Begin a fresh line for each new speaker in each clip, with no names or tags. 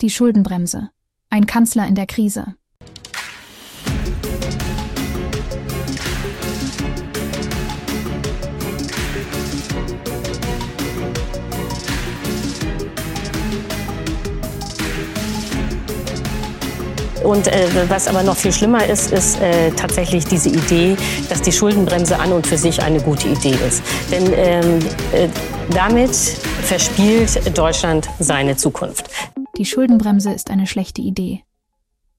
Die Schuldenbremse. Ein Kanzler in der Krise.
Und äh, was aber noch viel schlimmer ist, ist äh, tatsächlich diese Idee, dass die Schuldenbremse an und für sich eine gute Idee ist. Denn ähm, äh, damit verspielt Deutschland seine Zukunft.
Die Schuldenbremse ist eine schlechte Idee.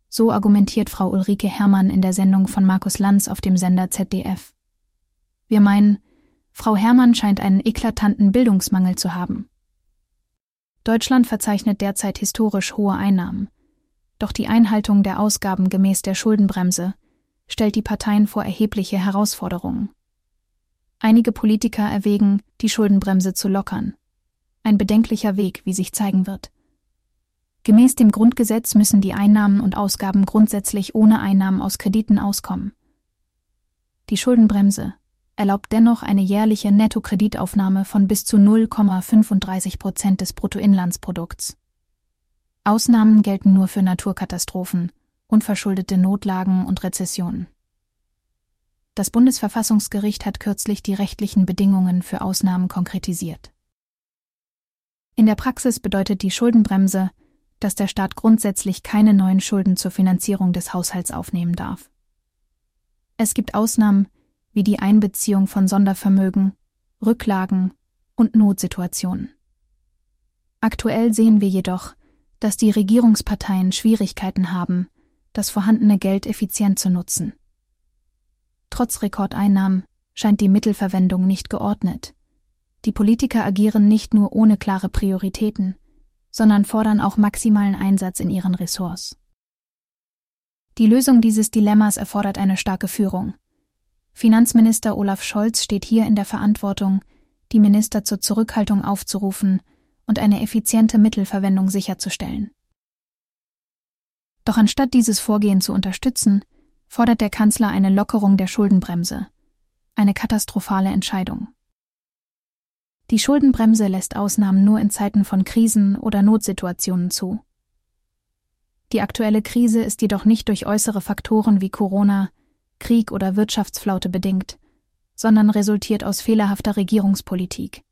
So argumentiert Frau Ulrike Herrmann in der Sendung von Markus Lanz auf dem Sender ZDF. Wir meinen, Frau Herrmann scheint einen eklatanten Bildungsmangel zu haben. Deutschland verzeichnet derzeit historisch hohe Einnahmen. Doch die Einhaltung der Ausgaben gemäß der Schuldenbremse stellt die Parteien vor erhebliche Herausforderungen. Einige Politiker erwägen, die Schuldenbremse zu lockern. Ein bedenklicher Weg, wie sich zeigen wird. Gemäß dem Grundgesetz müssen die Einnahmen und Ausgaben grundsätzlich ohne Einnahmen aus Krediten auskommen. Die Schuldenbremse erlaubt dennoch eine jährliche Nettokreditaufnahme von bis zu 0,35 Prozent des Bruttoinlandsprodukts. Ausnahmen gelten nur für Naturkatastrophen, unverschuldete Notlagen und Rezessionen. Das Bundesverfassungsgericht hat kürzlich die rechtlichen Bedingungen für Ausnahmen konkretisiert. In der Praxis bedeutet die Schuldenbremse, dass der Staat grundsätzlich keine neuen Schulden zur Finanzierung des Haushalts aufnehmen darf. Es gibt Ausnahmen wie die Einbeziehung von Sondervermögen, Rücklagen und Notsituationen. Aktuell sehen wir jedoch, dass die Regierungsparteien Schwierigkeiten haben, das vorhandene Geld effizient zu nutzen. Trotz Rekordeinnahmen scheint die Mittelverwendung nicht geordnet. Die Politiker agieren nicht nur ohne klare Prioritäten, sondern fordern auch maximalen Einsatz in ihren Ressorts. Die Lösung dieses Dilemmas erfordert eine starke Führung. Finanzminister Olaf Scholz steht hier in der Verantwortung, die Minister zur Zurückhaltung aufzurufen und eine effiziente Mittelverwendung sicherzustellen. Doch anstatt dieses Vorgehen zu unterstützen, fordert der Kanzler eine Lockerung der Schuldenbremse, eine katastrophale Entscheidung. Die Schuldenbremse lässt Ausnahmen nur in Zeiten von Krisen oder Notsituationen zu. Die aktuelle Krise ist jedoch nicht durch äußere Faktoren wie Corona, Krieg oder Wirtschaftsflaute bedingt, sondern resultiert aus fehlerhafter Regierungspolitik.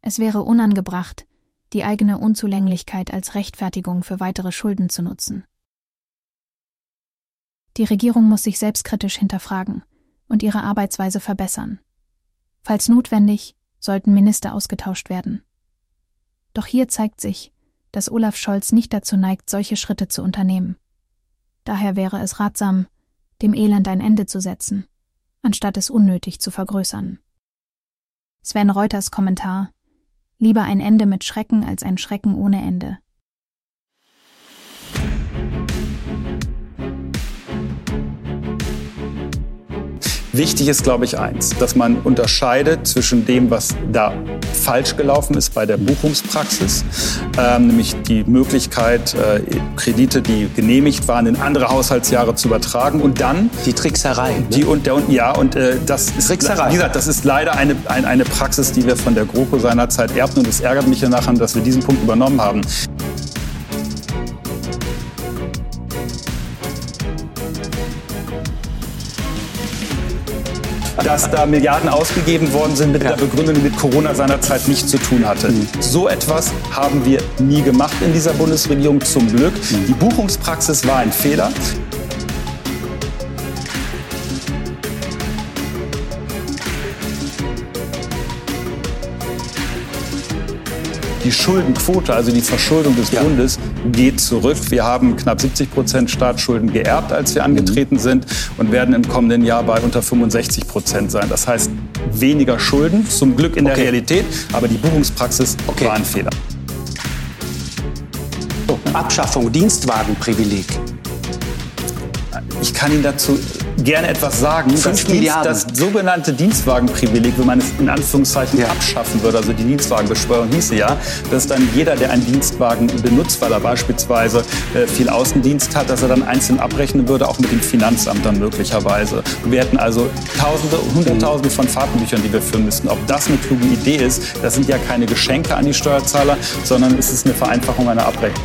Es wäre unangebracht, die eigene Unzulänglichkeit als Rechtfertigung für weitere Schulden zu nutzen. Die Regierung muss sich selbstkritisch hinterfragen und ihre Arbeitsweise verbessern. Falls notwendig, sollten Minister ausgetauscht werden. Doch hier zeigt sich, dass Olaf Scholz nicht dazu neigt, solche Schritte zu unternehmen. Daher wäre es ratsam, dem Elend ein Ende zu setzen, anstatt es unnötig zu vergrößern. Sven Reuters Kommentar Lieber ein Ende mit Schrecken als ein Schrecken ohne Ende.
Wichtig ist, glaube ich, eins, dass man unterscheidet zwischen dem, was da falsch gelaufen ist bei der Buchungspraxis, ähm, nämlich die Möglichkeit, äh, Kredite, die genehmigt waren, in andere Haushaltsjahre zu übertragen und dann
die Trickserei. Ne?
Die und der und ja und äh, das ist Trickserei. Wie gesagt, das ist leider eine, eine, eine Praxis, die wir von der GroKo seinerzeit erbten und es ärgert mich ja nachher, dass wir diesen Punkt übernommen haben. Dass da Milliarden ausgegeben worden sind mit ja. der Begründung, die mit Corona seinerzeit nichts zu tun hatte. Mhm. So etwas haben wir nie gemacht in dieser Bundesregierung, zum Glück. Mhm. Die Buchungspraxis war ein Fehler. Die Schuldenquote, also die Verschuldung des ja. Bundes, geht zurück. Wir haben knapp 70 Prozent Staatsschulden geerbt, als wir angetreten mhm. sind und werden im kommenden Jahr bei unter 65 Prozent sein. Das heißt, weniger Schulden, zum Glück in der okay. Realität, aber die Buchungspraxis okay. war ein Fehler.
Abschaffung Dienstwagenprivileg.
Ich kann Ihnen dazu gerne etwas sagen. Das, Dienst, das, sogenannte Dienstwagenprivileg, wenn man es in Anführungszeichen ja. abschaffen würde, also die Dienstwagenbesteuerung hieße ja, dass dann jeder, der einen Dienstwagen benutzt, weil er beispielsweise äh, viel Außendienst hat, dass er dann einzeln abrechnen würde, auch mit dem Finanzamt dann möglicherweise. Wir hätten also Tausende, Hunderttausende von Fahrtenbüchern, die wir führen müssten. Ob das eine kluge Idee ist, das sind ja keine Geschenke an die Steuerzahler, sondern es ist eine Vereinfachung einer Abrechnung.